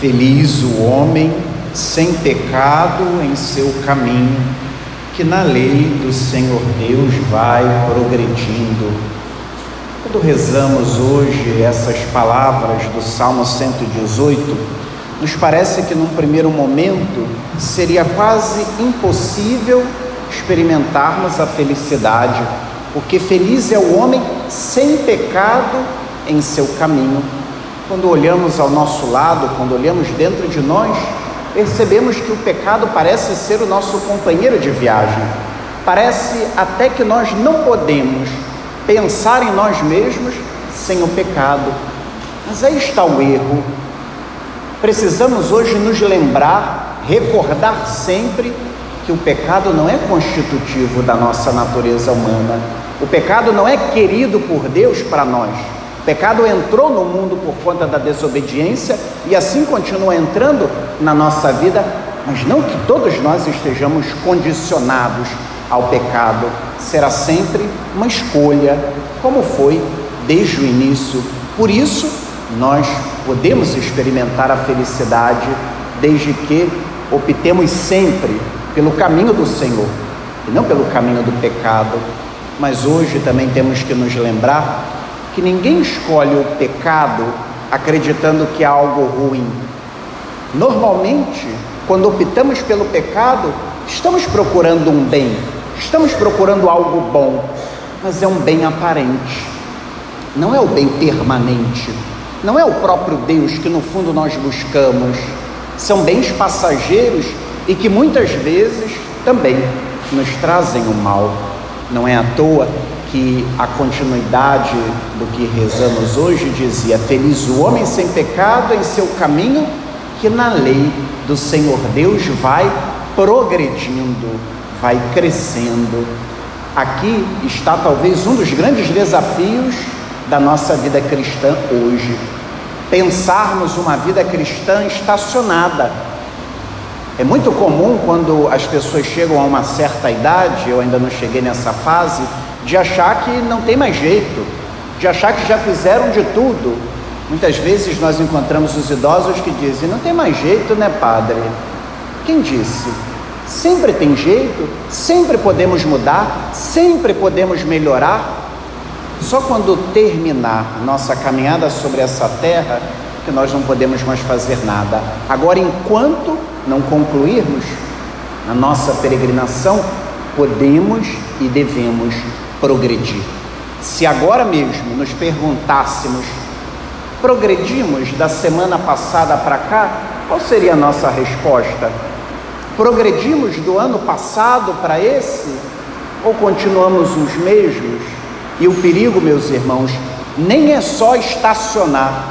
Feliz o homem sem pecado em seu caminho, que na lei do Senhor Deus vai progredindo. Quando rezamos hoje essas palavras do Salmo 118, nos parece que num primeiro momento seria quase impossível experimentarmos a felicidade, porque feliz é o homem sem pecado em seu caminho. Quando olhamos ao nosso lado, quando olhamos dentro de nós, percebemos que o pecado parece ser o nosso companheiro de viagem. Parece até que nós não podemos pensar em nós mesmos sem o pecado. Mas aí está o erro. Precisamos hoje nos lembrar, recordar sempre que o pecado não é constitutivo da nossa natureza humana. O pecado não é querido por Deus para nós pecado entrou no mundo por conta da desobediência e assim continua entrando na nossa vida, mas não que todos nós estejamos condicionados ao pecado. Será sempre uma escolha, como foi desde o início. Por isso, nós podemos experimentar a felicidade desde que optemos sempre pelo caminho do Senhor e não pelo caminho do pecado. Mas hoje também temos que nos lembrar que ninguém escolhe o pecado acreditando que é algo ruim. Normalmente, quando optamos pelo pecado, estamos procurando um bem, estamos procurando algo bom, mas é um bem aparente, não é o bem permanente, não é o próprio Deus que no fundo nós buscamos, são bens passageiros e que muitas vezes também nos trazem o mal. Não é à toa que a continuidade do que rezamos hoje dizia: Feliz o homem sem pecado em seu caminho, que na lei do Senhor Deus vai progredindo, vai crescendo. Aqui está talvez um dos grandes desafios da nossa vida cristã hoje. Pensarmos uma vida cristã estacionada. É muito comum quando as pessoas chegam a uma certa idade, eu ainda não cheguei nessa fase, de achar que não tem mais jeito, de achar que já fizeram de tudo. Muitas vezes nós encontramos os idosos que dizem: não tem mais jeito, né, padre? Quem disse? Sempre tem jeito, sempre podemos mudar, sempre podemos melhorar. Só quando terminar nossa caminhada sobre essa terra que nós não podemos mais fazer nada. Agora, enquanto não concluirmos a nossa peregrinação, podemos e devemos progredir. Se agora mesmo nos perguntássemos, progredimos da semana passada para cá, qual seria a nossa resposta? Progredimos do ano passado para esse? Ou continuamos os mesmos? E o perigo, meus irmãos, nem é só estacionar,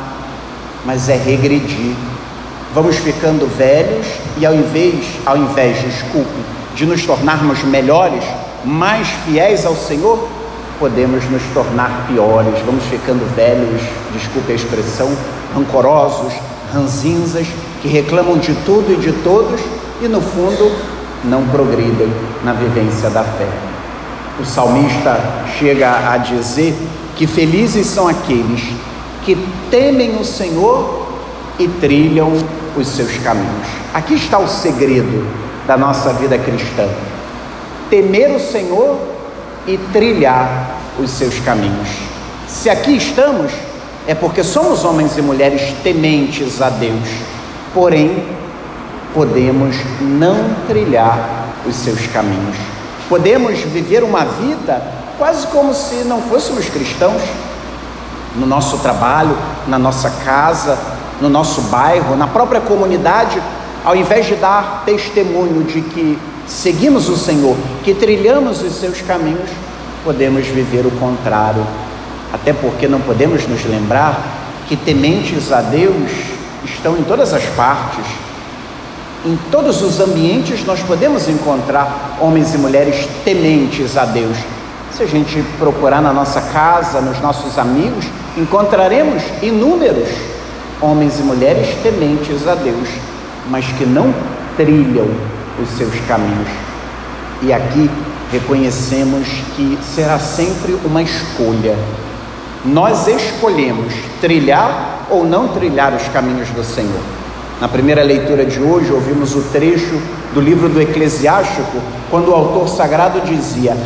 mas é regredir. Vamos ficando velhos e ao invés, ao invés, desculpe, de nos tornarmos melhores, mais fiéis ao Senhor, podemos nos tornar piores, vamos ficando velhos, desculpe a expressão, rancorosos, ranzinzas, que reclamam de tudo e de todos e no fundo não progridem na vivência da fé. O salmista chega a dizer que felizes são aqueles que temem o Senhor e trilham os seus caminhos. Aqui está o segredo da nossa vida cristã temer o Senhor e trilhar os seus caminhos. Se aqui estamos, é porque somos homens e mulheres tementes a Deus, porém, podemos não trilhar os seus caminhos. Podemos viver uma vida quase como se não fôssemos cristãos, no nosso trabalho, na nossa casa, no nosso bairro, na própria comunidade, ao invés de dar testemunho de que seguimos o Senhor, que trilhamos os seus caminhos, podemos viver o contrário. Até porque não podemos nos lembrar que tementes a Deus estão em todas as partes. Em todos os ambientes nós podemos encontrar homens e mulheres tementes a Deus. Se a gente procurar na nossa casa, nos nossos amigos, encontraremos inúmeros homens e mulheres tementes a Deus, mas que não trilham os seus caminhos. E aqui reconhecemos que será sempre uma escolha. Nós escolhemos trilhar ou não trilhar os caminhos do Senhor. Na primeira leitura de hoje, ouvimos o trecho do livro do Eclesiástico, quando o autor sagrado dizia: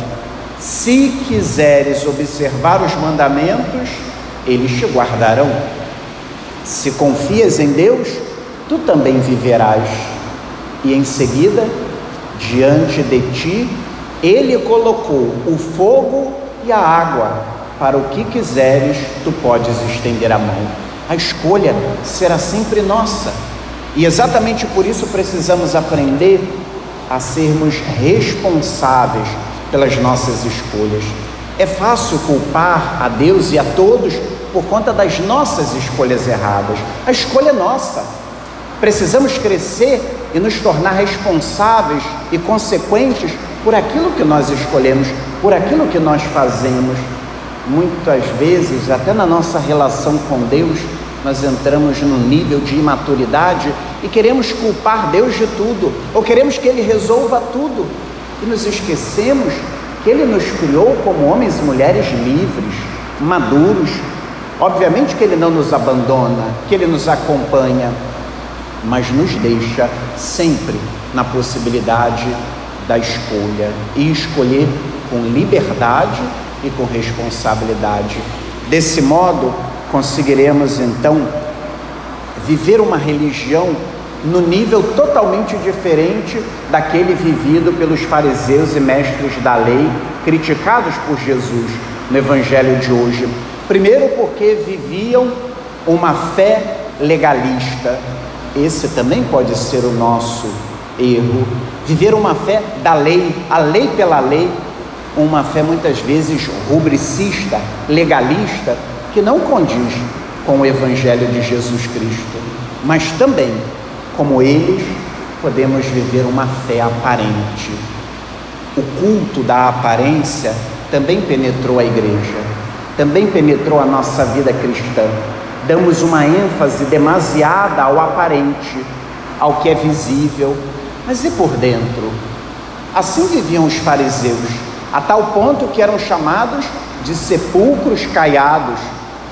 Se quiseres observar os mandamentos, eles te guardarão. Se confias em Deus, tu também viverás. E em seguida, diante de ti, ele colocou o fogo e a água. Para o que quiseres, tu podes estender a mão. A escolha será sempre nossa. E exatamente por isso precisamos aprender a sermos responsáveis pelas nossas escolhas. É fácil culpar a Deus e a todos por conta das nossas escolhas erradas. A escolha é nossa. Precisamos crescer e nos tornar responsáveis e consequentes por aquilo que nós escolhemos, por aquilo que nós fazemos. Muitas vezes, até na nossa relação com Deus, nós entramos num nível de imaturidade e queremos culpar Deus de tudo, ou queremos que Ele resolva tudo, e nos esquecemos que Ele nos criou como homens e mulheres livres, maduros. Obviamente que Ele não nos abandona, que Ele nos acompanha, mas nos deixa sempre na possibilidade da escolha e escolher com liberdade e com responsabilidade. Desse modo, conseguiremos então viver uma religião no nível totalmente diferente daquele vivido pelos fariseus e mestres da lei, criticados por Jesus no evangelho de hoje. Primeiro, porque viviam uma fé legalista. Esse também pode ser o nosso erro. Viver uma fé da lei, a lei pela lei, uma fé muitas vezes rubricista, legalista, que não condiz com o Evangelho de Jesus Cristo, mas também, como eles, podemos viver uma fé aparente. O culto da aparência também penetrou a igreja, também penetrou a nossa vida cristã. Damos uma ênfase demasiada ao aparente, ao que é visível, mas e por dentro? Assim viviam os fariseus, a tal ponto que eram chamados de sepulcros caiados,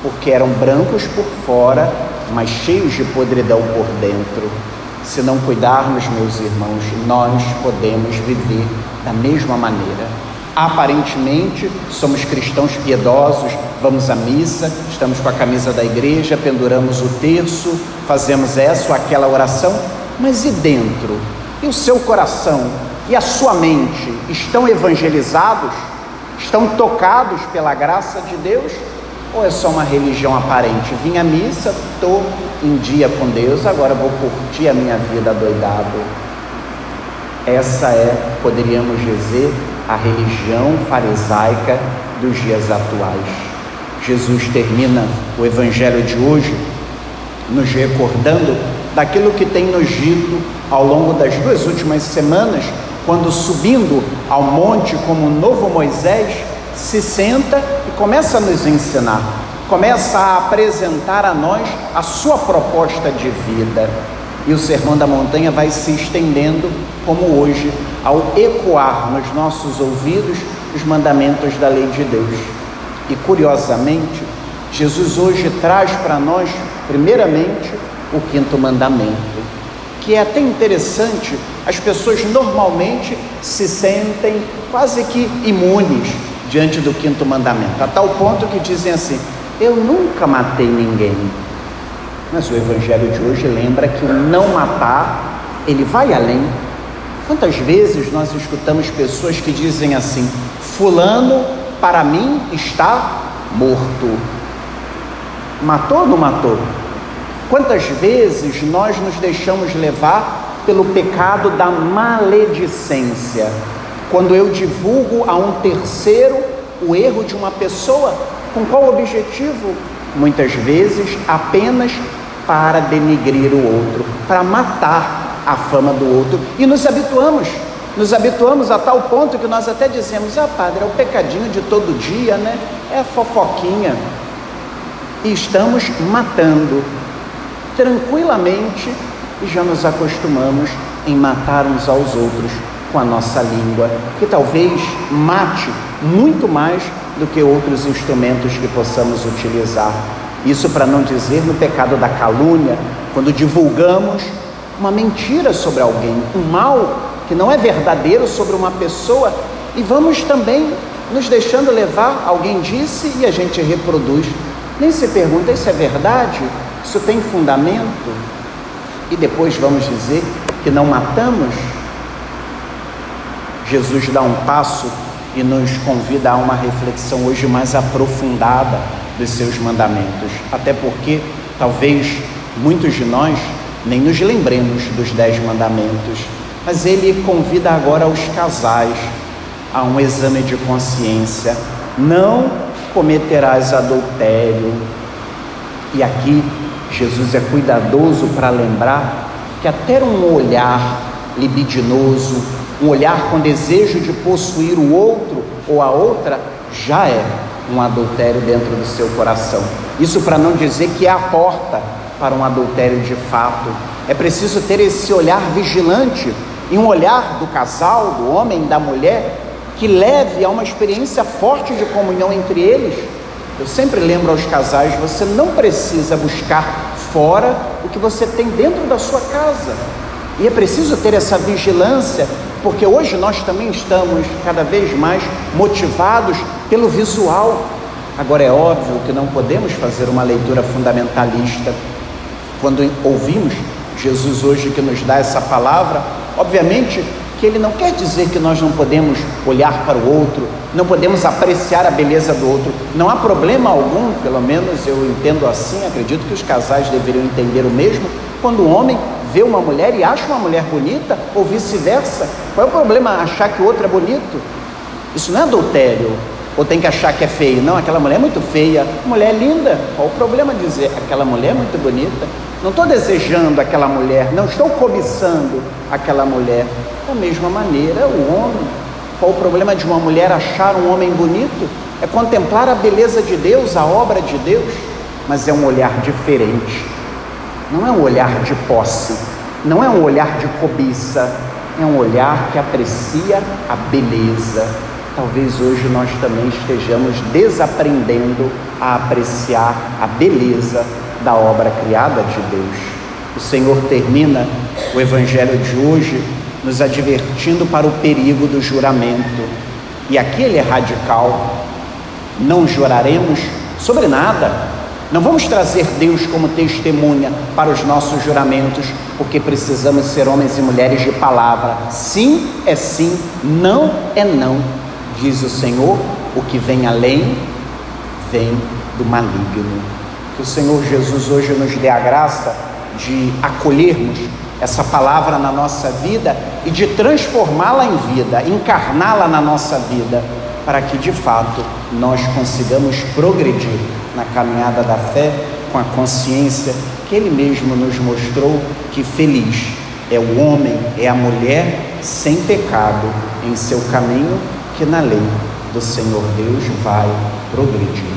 porque eram brancos por fora, mas cheios de podridão por dentro. Se não cuidarmos, meus irmãos, nós podemos viver da mesma maneira. Aparentemente, somos cristãos piedosos, vamos à missa, estamos com a camisa da igreja, penduramos o terço, fazemos essa ou aquela oração, mas e dentro? E o seu coração e a sua mente estão evangelizados? Estão tocados pela graça de Deus? Ou é só uma religião aparente? Vim à missa, estou em dia com Deus, agora vou curtir a minha vida doidado. Essa é, poderíamos dizer, a religião farisaica dos dias atuais. Jesus termina o evangelho de hoje nos recordando daquilo que tem nos dito ao longo das duas últimas semanas, quando subindo ao monte como o novo Moisés, se senta e começa a nos ensinar, começa a apresentar a nós a sua proposta de vida. E o Sermão da Montanha vai se estendendo, como hoje, ao ecoar nos nossos ouvidos os mandamentos da lei de Deus. E curiosamente, Jesus hoje traz para nós, primeiramente, o quinto mandamento, que é até interessante, as pessoas normalmente se sentem quase que imunes diante do quinto mandamento, a tal ponto que dizem assim: Eu nunca matei ninguém. Mas o evangelho de hoje lembra que o não matar, ele vai além. Quantas vezes nós escutamos pessoas que dizem assim: Fulano, para mim, está morto. Matou ou não matou? Quantas vezes nós nos deixamos levar pelo pecado da maledicência? Quando eu divulgo a um terceiro o erro de uma pessoa, com qual objetivo? Muitas vezes apenas para denigrir o outro, para matar a fama do outro. E nos habituamos, nos habituamos a tal ponto que nós até dizemos: ah, padre, é o pecadinho de todo dia, né? É a fofoquinha. E estamos matando tranquilamente e já nos acostumamos em matar uns aos outros com a nossa língua, que talvez mate muito mais do que outros instrumentos que possamos utilizar. Isso para não dizer no pecado da calúnia, quando divulgamos uma mentira sobre alguém, um mal que não é verdadeiro sobre uma pessoa e vamos também nos deixando levar, alguém disse e a gente reproduz. Nem se pergunta, isso é verdade? Isso tem fundamento? E depois vamos dizer que não matamos? Jesus dá um passo e nos convida a uma reflexão hoje mais aprofundada dos seus mandamentos, até porque talvez muitos de nós nem nos lembremos dos dez mandamentos, mas ele convida agora os casais a um exame de consciência. Não cometerás adultério. E aqui Jesus é cuidadoso para lembrar que até um olhar libidinoso, um olhar com desejo de possuir o outro ou a outra, já é um adultério dentro do seu coração. Isso para não dizer que é a porta para um adultério de fato. É preciso ter esse olhar vigilante e um olhar do casal, do homem, da mulher, que leve a uma experiência forte de comunhão entre eles. Eu sempre lembro aos casais: você não precisa buscar fora o que você tem dentro da sua casa. E é preciso ter essa vigilância, porque hoje nós também estamos cada vez mais motivados pelo visual. Agora é óbvio que não podemos fazer uma leitura fundamentalista quando ouvimos Jesus hoje que nos dá essa palavra. Obviamente que ele não quer dizer que nós não podemos olhar para o outro, não podemos apreciar a beleza do outro. Não há problema algum, pelo menos eu entendo assim, acredito que os casais deveriam entender o mesmo, quando o homem vê uma mulher e acha uma mulher bonita, ou vice-versa. Qual é o problema achar que o outro é bonito? Isso não é adultério. Ou tem que achar que é feio. Não, aquela mulher é muito feia. Mulher linda. Qual o problema dizer aquela mulher é muito bonita? Não estou desejando aquela mulher, não estou cobiçando aquela mulher. Da mesma maneira, o homem. Qual o problema de uma mulher achar um homem bonito? É contemplar a beleza de Deus, a obra de Deus, mas é um olhar diferente. Não é um olhar de posse, não é um olhar de cobiça, é um olhar que aprecia a beleza. Talvez hoje nós também estejamos desaprendendo a apreciar a beleza da obra criada de Deus. O Senhor termina o Evangelho de hoje nos advertindo para o perigo do juramento. E aqui ele é radical. Não juraremos sobre nada. Não vamos trazer Deus como testemunha para os nossos juramentos, porque precisamos ser homens e mulheres de palavra. Sim é sim, não é não, diz o Senhor. O que vem além vem do maligno. Que o Senhor Jesus hoje nos dê a graça de acolhermos essa palavra na nossa vida e de transformá-la em vida, encarná-la na nossa vida, para que de fato nós consigamos progredir na caminhada da fé com a consciência que Ele mesmo nos mostrou que feliz é o homem, é a mulher sem pecado em seu caminho, que na lei do Senhor Deus vai progredir.